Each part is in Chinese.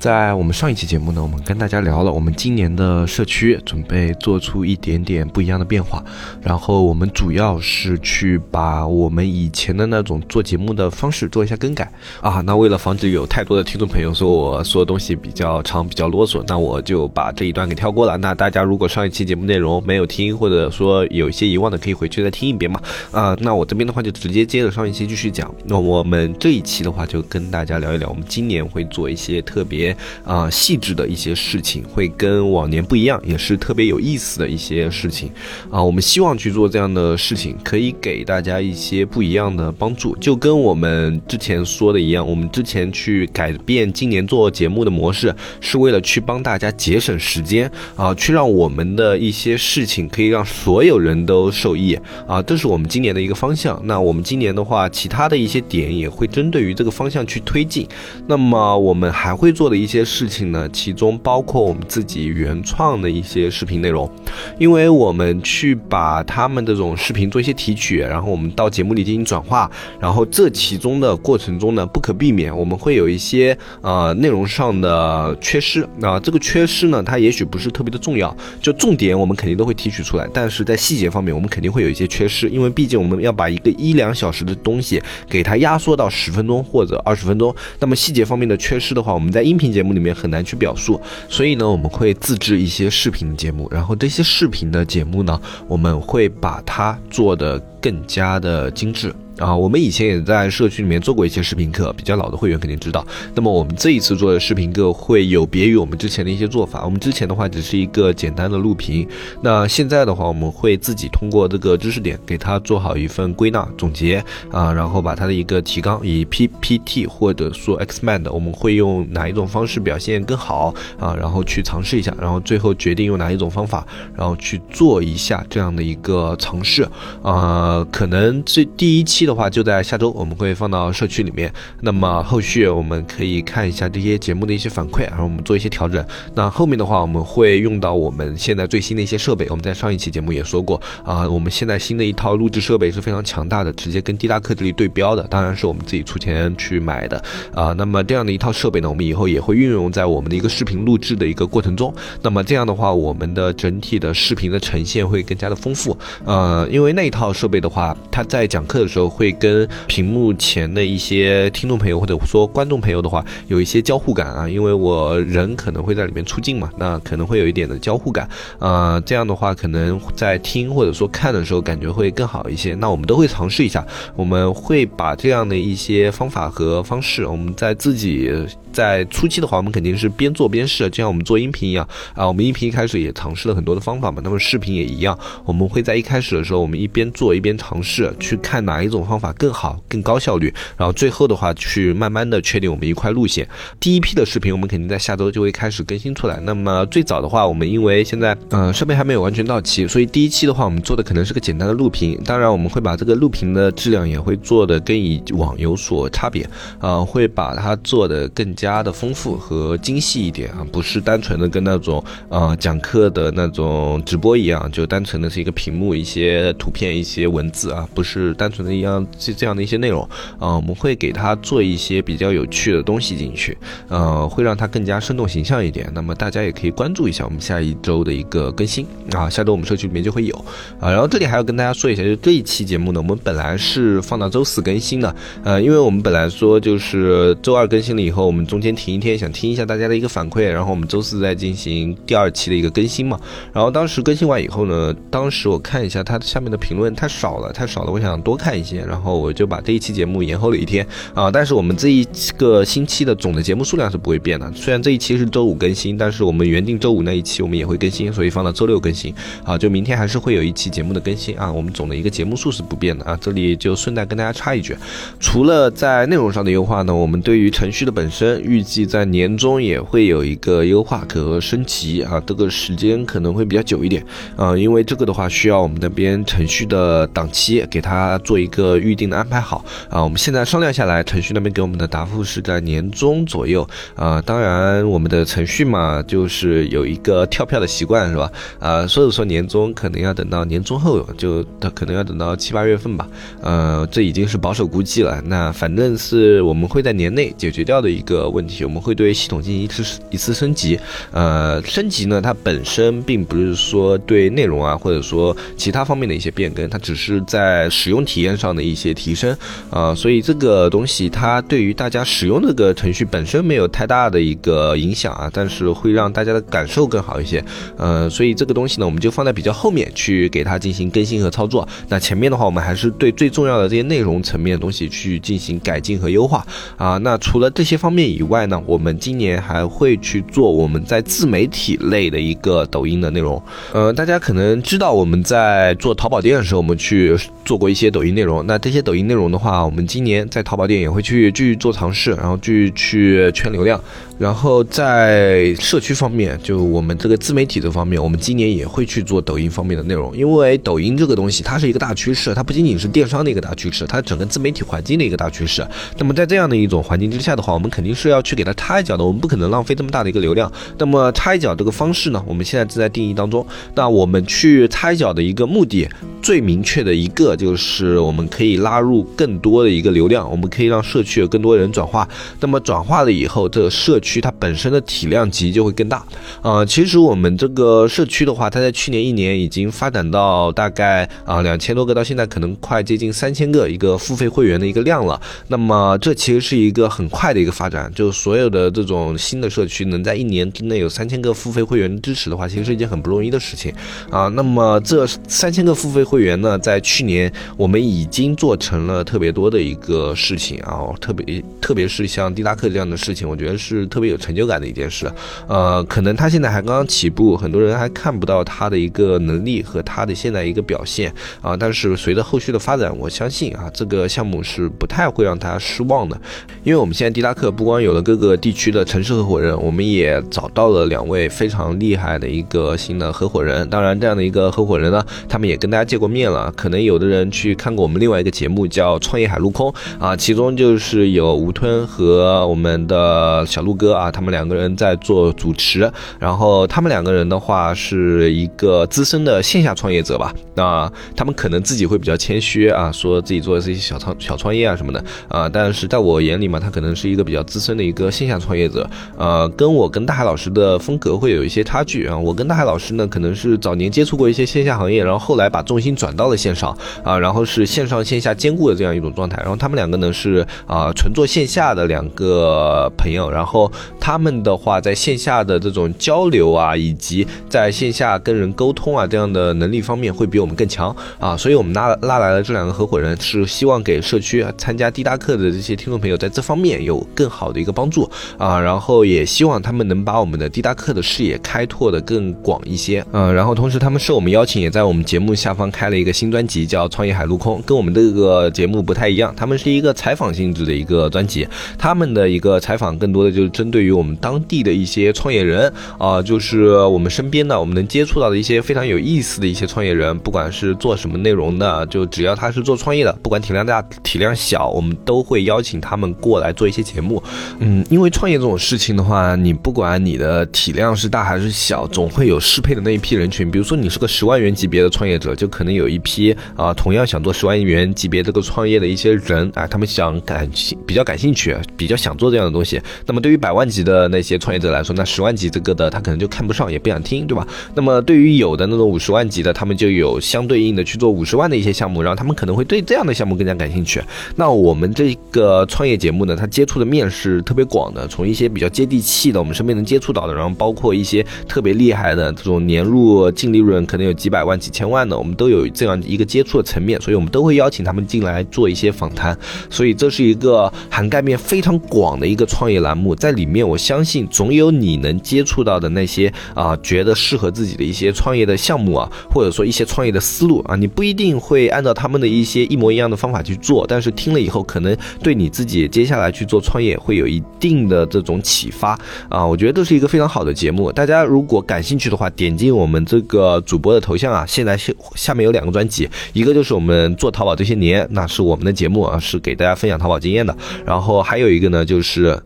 在我们上一期节目呢，我们跟大家聊了我们今年的社区准备做出一点点不一样的变化，然后我们主要是去把我们以前的那种做节目的方式做一下更改啊。那为了防止有太多的听众朋友说我说的东西比较长、比较啰嗦，那我就把这一段给跳过了。那大家如果上一期节目内容没有听，或者说有一些遗忘的，可以回去再听一遍嘛。啊，那我这边的话就直接接着上一期继续讲。那我们这一期的话就跟大家聊一聊，我们今年会做一些特别。啊，细致的一些事情会跟往年不一样，也是特别有意思的一些事情啊。我们希望去做这样的事情，可以给大家一些不一样的帮助。就跟我们之前说的一样，我们之前去改变今年做节目的模式，是为了去帮大家节省时间啊，去让我们的一些事情可以让所有人都受益啊。这是我们今年的一个方向。那我们今年的话，其他的一些点也会针对于这个方向去推进。那么我们还会做的一些。事情呢，其中包括我们自己原创的一些视频内容，因为我们去把他们这种视频做一些提取，然后我们到节目里进行转化，然后这其中的过程中呢，不可避免我们会有一些呃内容上的缺失。那这个缺失呢，它也许不是特别的重要，就重点我们肯定都会提取出来，但是在细节方面我们肯定会有一些缺失，因为毕竟我们要把一个一两小时的东西给它压缩到十分钟或者二十分钟，那么细节方面的缺失的话，我们在音频节目里。面很难去表述，所以呢，我们会自制一些视频节目，然后这些视频的节目呢，我们会把它做的更加的精致。啊，我们以前也在社区里面做过一些视频课，比较老的会员肯定知道。那么我们这一次做的视频课会有别于我们之前的一些做法。我们之前的话只是一个简单的录屏，那现在的话我们会自己通过这个知识点给它做好一份归纳总结啊，然后把它的一个提纲以 PPT 或者说 Xmind，我们会用哪一种方式表现更好啊，然后去尝试一下，然后最后决定用哪一种方法，然后去做一下这样的一个尝试啊，可能这第一期。的的话就在下周，我们会放到社区里面。那么后续我们可以看一下这些节目的一些反馈，然后我们做一些调整。那后面的话我们会用到我们现在最新的一些设备。我们在上一期节目也说过啊，我们现在新的一套录制设备是非常强大的，直接跟滴答克这里对标的，当然是我们自己出钱去买的啊。那么这样的一套设备呢，我们以后也会运用在我们的一个视频录制的一个过程中。那么这样的话，我们的整体的视频的呈现会更加的丰富。呃，因为那一套设备的话，它在讲课的时候。会跟屏幕前的一些听众朋友或者说观众朋友的话有一些交互感啊，因为我人可能会在里面出镜嘛，那可能会有一点的交互感，呃，这样的话可能在听或者说看的时候感觉会更好一些。那我们都会尝试一下，我们会把这样的一些方法和方式，我们在自己在初期的话，我们肯定是边做边试，就像我们做音频一样啊，我们音频一开始也尝试了很多的方法嘛，那么视频也一样，我们会在一开始的时候，我们一边做一边尝试去看哪一种。方法更好、更高效率，然后最后的话去慢慢的确定我们一块路线。第一批的视频我们肯定在下周就会开始更新出来。那么最早的话，我们因为现在呃设备还没有完全到齐，所以第一期的话我们做的可能是个简单的录屏。当然我们会把这个录屏的质量也会做的跟以往有所差别，呃会把它做的更加的丰富和精细一点啊，不是单纯的跟那种呃讲课的那种直播一样，就单纯的是一个屏幕、一些图片、一些文字啊，不是单纯的一样。这这样的一些内容，呃，我们会给它做一些比较有趣的东西进去，呃，会让它更加生动形象一点。那么大家也可以关注一下我们下一周的一个更新啊，下周我们社区里面就会有啊。然后这里还要跟大家说一下，就这一期节目呢，我们本来是放到周四更新的，呃，因为我们本来说就是周二更新了以后，我们中间停一天，想听一下大家的一个反馈，然后我们周四再进行第二期的一个更新嘛。然后当时更新完以后呢，当时我看一下它下面的评论太少了，太少了，我想多看一些。然后我就把这一期节目延后了一天啊。但是我们这一个星期的总的节目数量是不会变的，虽然这一期是周五更新，但是我们原定周五那一期我们也会更新，所以放到周六更新啊。就明天还是会有一期节目的更新啊。我们总的一个节目数是不变的啊。这里就顺带跟大家插一句，除了在内容上的优化呢，我们对于程序的本身预计在年终也会有一个优化和升级啊。这个时间可能会比较久一点啊，因为这个的话需要我们那边程序的档期给它做一个预定的安排好啊。我们现在商量下来，程序那边给我们的答复是在年中左右啊。当然，我们的程序嘛，就是有一个跳票的习惯是吧？啊，所以说年终可能要等到年终后，就它可能要等到七八月份吧。呃，这已经是保守估计了。那反正是我们会在年内解决掉的一个问题，我们会对系统进行一次一次升级。呃，升级呢，它本身并不是说对内容啊，或者说其他方面的一些变更，它只是在使用体验上的一些提升啊。所以这个东西它对于大家使用这个程序本身没有太大的一个影响啊，但是会让大家的感受更好一些。呃，所以这个东西呢，我们就放在比较后面去给它进行更新和操作。那前面的话，我们还是对最重要的这些内容层面的东西去进行改进和优化啊。那除了这些方面以外呢，我们今年还会去做我们在自媒体类的一个抖音的内容。呃，大家可能知道我们在做淘宝店的时候，我们去做过一些抖音内容。那这些抖音内容的话，我们今年在淘宝店也会去继续做尝试，然后继续去圈流量。然后在社区方面，就我们这个自媒体这方面，我们今年也会去做抖音方面的内容，因为抖音这个东西它是一个大趋势，它不仅仅是电商的一个大趋势，它整个自媒体环境的一个大趋势。那么在这样的一种环境之下的话，我们肯定是要去给它插一脚的，我们不可能浪费这么大的一个流量。那么插一脚这个方式呢，我们现在正在定义当中。那我们去插一脚的一个目的，最明确的一个就是我们可以拉入更多的一个流量，我们可以让社区有更多人转化。那么转化了以后，这个社区它本身的体量级就会更大。啊，其实我们这个社区的话，它在去年一年已经发展到大概啊两千多个，到现在可能快接近三千个一个付费会员的一个量了。那么这其实是一个很快的一个发展，就所有的这种新的社区能在一年之内有三千个付费会员支持的话，其实是一件很不容易的事情啊。那么这三千个付费会员呢，在去年我们已经做成了特别多的一个事情啊，特别特别是像迪拉克这样的事情，我觉得是特别有成就感的一件事。呃，可能他现在还刚刚起步，很多人还看不到他的一个能力和他的现在一个表现啊。但是随着后续的发展，我相信啊，这个项目是不太会让他失望的。因为我们现在迪拉克不光有了各个地区的城市合伙人，我们也找到了两位非常厉害的一个新的合伙人。当然，这样的一个合伙人呢，他们也跟大家见过面了。可能有的人去看过我们另另外一个节目叫《创业海陆空》啊，其中就是有吴吞和我们的小陆哥啊，他们两个人在做主持。然后他们两个人的话是一个资深的线下创业者吧，那他们可能自己会比较谦虚啊，说自己做的是一些小创小创业啊什么的啊，但是在我眼里嘛，他可能是一个比较资深的一个线下创业者，呃，跟我跟大海老师的风格会有一些差距啊。我跟大海老师呢，可能是早年接触过一些线下行业，然后后来把重心转到了线上啊，然后是线上线下兼顾的这样一种状态。然后他们两个呢是啊纯做线下的两个朋友，然后他们的话在线下的这种交流啊，以及在线下跟人沟通啊这样的能力方面会比我们更强。啊，所以我们拉拉来了这两个合伙人，是希望给社区参加滴答课的这些听众朋友在这方面有更好的一个帮助。啊，然后也希望他们能把我们的滴答课的视野开拓的更广一些，嗯，然后同时他们受我们邀请，也在我们节目下方开了一个新专辑，叫《创业海陆空》，跟我们这个节目不太一样，他们是一个采访性质的一个专辑，他们的一个采访更多的就是针对于我们当地的一些创业人啊，就是我们身边的我们能接触到的一些非常有意思的一些创业人，不管是做什么内容的，就只要他是做创业的，不管体量大体量小，我们都会邀请他们过来做一些节目。嗯，因为创业这种事情的话，你不管你的体量是大还是小，总会有适配的那一批人群。比如说你是个十万元级别的创业者，就可能有一批啊，同样想做十万元级别这个创业的一些人啊，他们想感兴比较感兴趣，比较想做这样的东西。那么对于百万级的那些创业者来说，那十万级这个的他可能就看不上，也不想听，对吧？那么对于有的那种五十万级的，他们就有相对应的去做五十万的一些项目，然后他们可能会对这样的项目更加感兴趣。那我们这个创业节目呢，它接触的面是特别广的，从一些比较接地气的，我们身边能接触到的，然后包括一些特别厉害的这种年入净利润可能有几百万、几千万的，我们都有有这样一个接触的层面，所以我们都会邀请他们进来做一些访谈。所以这是一个涵盖面非常广的一个创业栏目，在里面我相信总有你能接触到的那些啊，觉得适合自己的一些创业的项目啊，或者说一些创业的思路啊，你不一定会按照他们的一些一模一样的方法去做，但是听了以后，可能对你自己接下来去做创业会有一定的这种启发啊，我觉得这是一个非常好的节目。大家如果感兴趣的话，点进我们这个主播的头像啊，现在下下面有两个专辑，一个就是我们做淘宝这些年，那是我们的节目啊，是给大家分享淘宝经验的，然后还有一个呢就是。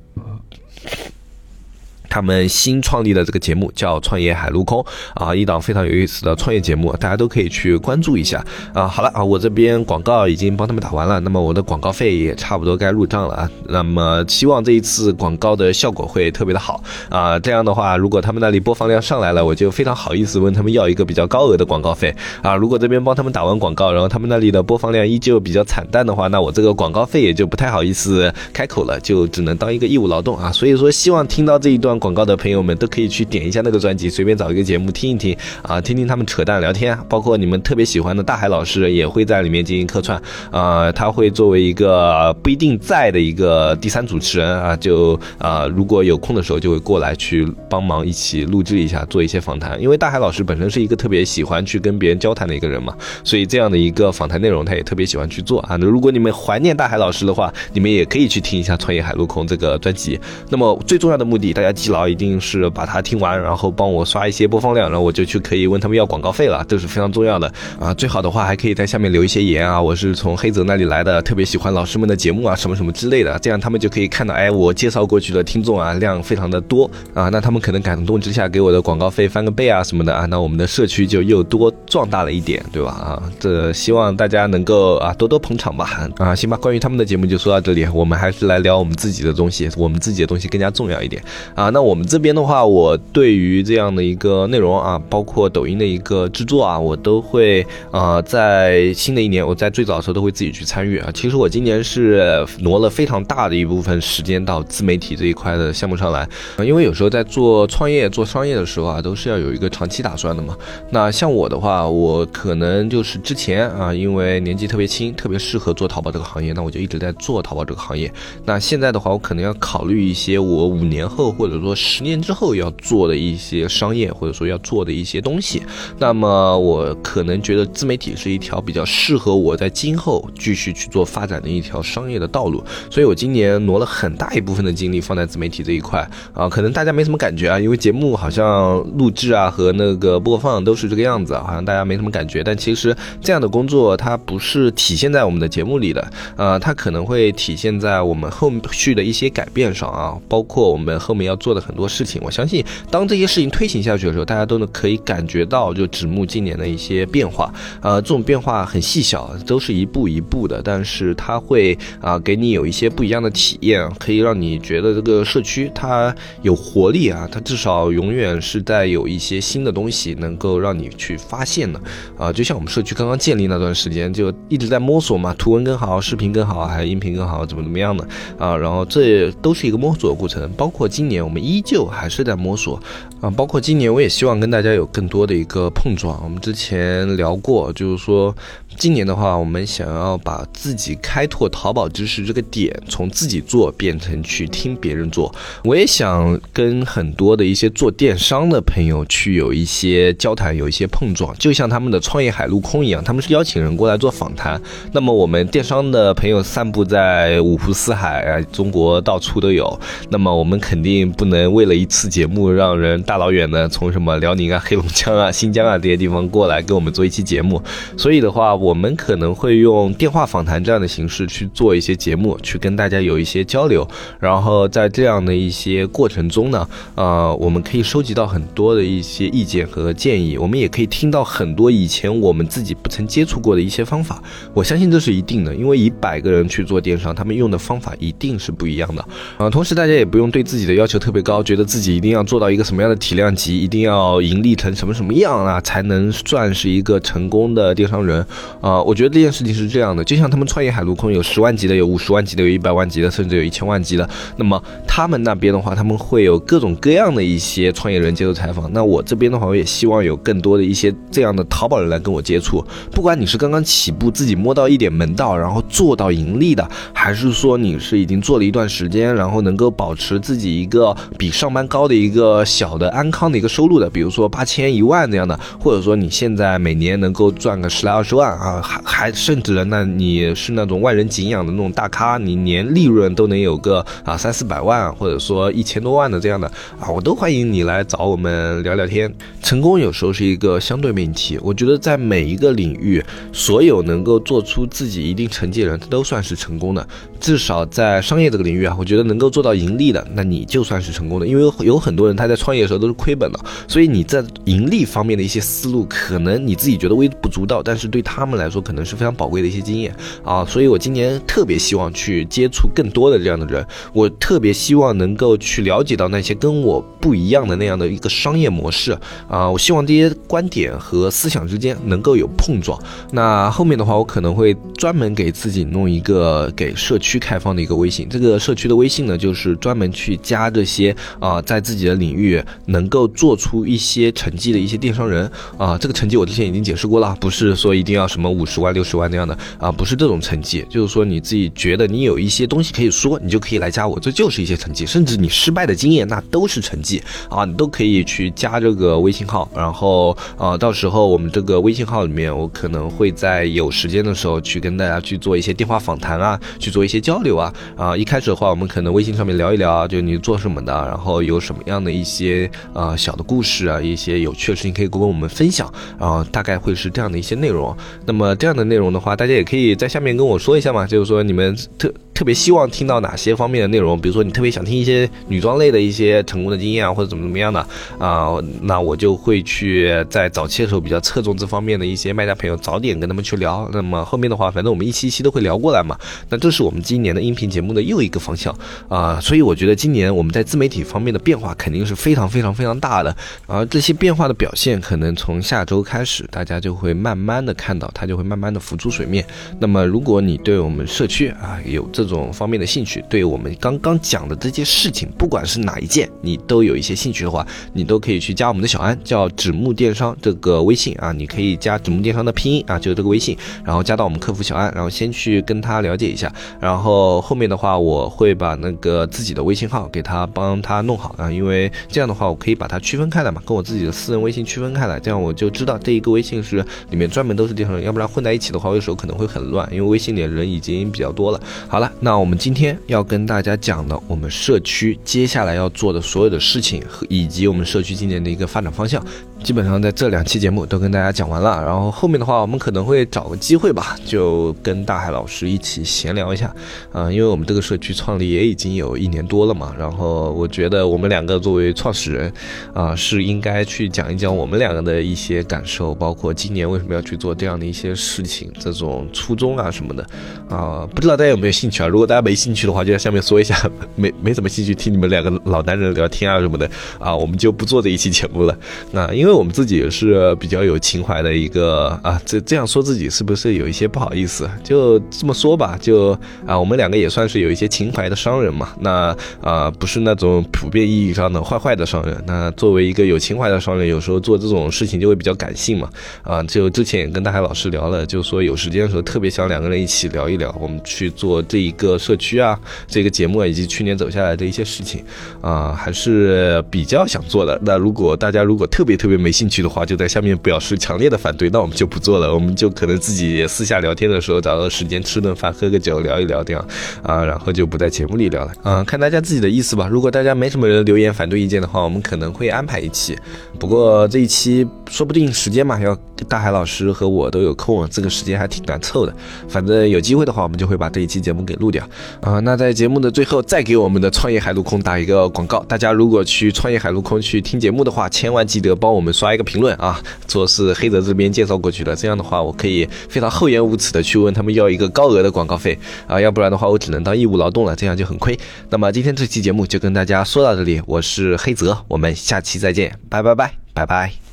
他们新创立的这个节目叫《创业海陆空》啊，一档非常有意思的创业节目，大家都可以去关注一下啊。好了啊，我这边广告已经帮他们打完了，那么我的广告费也差不多该入账了啊。那么希望这一次广告的效果会特别的好啊。这样的话，如果他们那里播放量上来了，我就非常好意思问他们要一个比较高额的广告费啊。如果这边帮他们打完广告，然后他们那里的播放量依旧比较惨淡的话，那我这个广告费也就不太好意思开口了，就只能当一个义务劳动啊。所以说，希望听到这一段。广告的朋友们都可以去点一下那个专辑，随便找一个节目听一听啊，听听他们扯淡聊天。包括你们特别喜欢的大海老师也会在里面进行客串啊，他会作为一个不一定在的一个第三主持人啊，就啊如果有空的时候就会过来去帮忙一起录制一下，做一些访谈。因为大海老师本身是一个特别喜欢去跟别人交谈的一个人嘛，所以这样的一个访谈内容他也特别喜欢去做啊。那如果你们怀念大海老师的话，你们也可以去听一下《创业海陆空》这个专辑。那么最重要的目的，大家记。然后一定是把它听完，然后帮我刷一些播放量，然后我就去可以问他们要广告费了，这是非常重要的啊！最好的话还可以在下面留一些言啊，我是从黑泽那里来的，特别喜欢老师们的节目啊，什么什么之类的，这样他们就可以看到，哎，我介绍过去的听众啊量非常的多啊，那他们可能感动之下给我的广告费翻个倍啊什么的啊，那我们的社区就又多壮大了一点，对吧？啊，这希望大家能够啊多多捧场吧啊，行吧，关于他们的节目就说到这里，我们还是来聊我们自己的东西，我们自己的东西更加重要一点啊，那。我们这边的话，我对于这样的一个内容啊，包括抖音的一个制作啊，我都会呃，在新的一年，我在最早的时候都会自己去参与啊。其实我今年是挪了非常大的一部分时间到自媒体这一块的项目上来，因为有时候在做创业、做商业的时候啊，都是要有一个长期打算的嘛。那像我的话，我可能就是之前啊，因为年纪特别轻，特别适合做淘宝这个行业，那我就一直在做淘宝这个行业。那现在的话，我可能要考虑一些我五年后或者说。十年之后要做的一些商业，或者说要做的一些东西，那么我可能觉得自媒体是一条比较适合我在今后继续去做发展的一条商业的道路，所以我今年挪了很大一部分的精力放在自媒体这一块啊，可能大家没什么感觉啊，因为节目好像录制啊和那个播放都是这个样子，好像大家没什么感觉，但其实这样的工作它不是体现在我们的节目里的，呃，它可能会体现在我们后续的一些改变上啊，包括我们后面要做的。很多事情，我相信当这些事情推行下去的时候，大家都能可以感觉到，就指木今年的一些变化。呃，这种变化很细小，都是一步一步的，但是它会啊给你有一些不一样的体验，可以让你觉得这个社区它有活力啊，它至少永远是在有一些新的东西能够让你去发现的啊。就像我们社区刚刚建立那段时间，就一直在摸索嘛，图文更好，视频更好，还有音频更好，怎么怎么样的啊。然后这都是一个摸索的过程，包括今年我们。依旧还是在摸索啊，包括今年我也希望跟大家有更多的一个碰撞。我们之前聊过，就是说。今年的话，我们想要把自己开拓淘宝知识这个点，从自己做变成去听别人做。我也想跟很多的一些做电商的朋友去有一些交谈，有一些碰撞，就像他们的创业海陆空一样，他们是邀请人过来做访谈。那么我们电商的朋友散布在五湖四海啊，中国到处都有。那么我们肯定不能能为了一次节目，让人大老远的从什么辽宁啊、黑龙江啊、新疆啊这些地方过来跟我们做一期节目。所以的话，我们可能会用电话访谈这样的形式去做一些节目，去跟大家有一些交流。然后在这样的一些过程中呢，呃，我们可以收集到很多的一些意见和建议，我们也可以听到很多以前我们自己不曾接触过的一些方法。我相信这是一定的，因为一百个人去做电商，他们用的方法一定是不一样的。啊，同时大家也不用对自己的要求特别高，觉得自己一定要做到一个什么样的体量级，一定要盈利成什么什么样啊，才能算是一个成功的电商人啊？我觉得这件事情是这样的，就像他们创业海陆空有十万级的，有五十万级的，有一百万级的，甚至有一千万级的。那么他们那边的话，他们会有各种各样的一些创业人接受采访。那我这边的话，我也希望有更多的一些这样的淘宝人来跟我接触。不管你是刚刚起步，自己摸到一点门道，然后做到盈利的，还是说你是已经做了一段时间，然后能够保持自己一个比上班高的一个小的安康的一个收入的，比如说八千一万这样的，或者说你现在每年能够赚个十来二十万啊，还还甚至呢，那你是那种万人景仰的那种大咖，你年利润都能有个啊三四百万，或者说一千多万的这样的啊，我都欢迎你来找我们聊聊天。成功有时候是一个相对命题，我觉得在每一个领域，所有能够做出自己一定成绩的人，他都算是成功的。至少在商业这个领域啊，我觉得能够做到盈利的，那你就算是成成功的。因为有很多人他在创业的时候都是亏本的，所以你在盈利方面的一些思路，可能你自己觉得微不足道，但是对他们来说可能是非常宝贵的一些经验啊。所以我今年特别希望去接触更多的这样的人，我特别希望能够去了解到那些跟我不一样的那样的一个商业模式啊。我希望这些观点和思想之间能够有碰撞。那后面的话，我可能会专门给自己弄一个给社区。开放的一个微信，这个社区的微信呢，就是专门去加这些啊，在自己的领域能够做出一些成绩的一些电商人啊。这个成绩我之前已经解释过了，不是说一定要什么五十万、六十万那样的啊，不是这种成绩，就是说你自己觉得你有一些东西可以说，你就可以来加我，这就是一些成绩，甚至你失败的经验那都是成绩啊，你都可以去加这个微信号，然后啊，到时候我们这个微信号里面，我可能会在有时间的时候去跟大家去做一些电话访谈啊，去做一些。交流啊啊！一开始的话，我们可能微信上面聊一聊，就你做什么的，然后有什么样的一些呃小的故事啊，一些有趣的事情可以跟我们分享然后，大概会是这样的一些内容。那么这样的内容的话，大家也可以在下面跟我说一下嘛，就是说你们特。特别希望听到哪些方面的内容？比如说你特别想听一些女装类的一些成功的经验啊，或者怎么怎么样的啊，那我就会去在早期的时候比较侧重这方面的一些卖家朋友，早点跟他们去聊。那么后面的话，反正我们一期一期都会聊过来嘛。那这是我们今年的音频节目的又一个方向啊，所以我觉得今年我们在自媒体方面的变化肯定是非常非常非常大的。而这些变化的表现，可能从下周开始，大家就会慢慢的看到，它就会慢慢的浮出水面。那么如果你对我们社区啊有这这种方面的兴趣，对我们刚刚讲的这些事情，不管是哪一件，你都有一些兴趣的话，你都可以去加我们的小安，叫纸木电商这个微信啊，你可以加纸木电商的拼音啊，就是这个微信，然后加到我们客服小安，然后先去跟他了解一下，然后后面的话，我会把那个自己的微信号给他帮他弄好啊，因为这样的话，我可以把它区分开来嘛，跟我自己的私人微信区分开来，这样我就知道这一个微信是里面专门都是电商人，要不然混在一起的话，有时候可能会很乱，因为微信里的人已经比较多了。好了。那我们今天要跟大家讲的，我们社区接下来要做的所有的事情，以及我们社区今年的一个发展方向。基本上在这两期节目都跟大家讲完了，然后后面的话我们可能会找个机会吧，就跟大海老师一起闲聊一下，啊，因为我们这个社区创立也已经有一年多了嘛，然后我觉得我们两个作为创始人，啊，是应该去讲一讲我们两个的一些感受，包括今年为什么要去做这样的一些事情，这种初衷啊什么的，啊，不知道大家有没有兴趣啊如果大家没兴趣的话，就在下面说一下，没没什么兴趣听你们两个老男人聊天啊什么的，啊，我们就不做这一期节目了，那因为。我们自己也是比较有情怀的一个啊，这这样说自己是不是有一些不好意思？就这么说吧，就啊，我们两个也算是有一些情怀的商人嘛。那啊，不是那种普遍意义上的坏坏的商人。那作为一个有情怀的商人，有时候做这种事情就会比较感性嘛。啊，就之前也跟大海老师聊了，就说有时间的时候特别想两个人一起聊一聊，我们去做这一个社区啊，这个节目以及去年走下来的一些事情啊，还是比较想做的。那如果大家如果特别特别。没兴趣的话，就在下面表示强烈的反对，那我们就不做了。我们就可能自己私下聊天的时候，找个时间吃顿饭，喝个酒，聊一聊这样啊，然后就不在节目里聊了。嗯，看大家自己的意思吧。如果大家没什么人留言反对意见的话，我们可能会安排一期。不过这一期说不定时间嘛，要大海老师和我都有空，这个时间还挺难凑的。反正有机会的话，我们就会把这一期节目给录录掉啊。那在节目的最后，再给我们的创业海陆空打一个广告。大家如果去创业海陆空去听节目的话，千万记得帮我们。刷一个评论啊，说是黑泽这边介绍过去的。这样的话，我可以非常厚颜无耻的去问他们要一个高额的广告费啊，要不然的话，我只能当义务劳动了，这样就很亏。那么今天这期节目就跟大家说到这里，我是黑泽，我们下期再见，拜拜拜拜拜。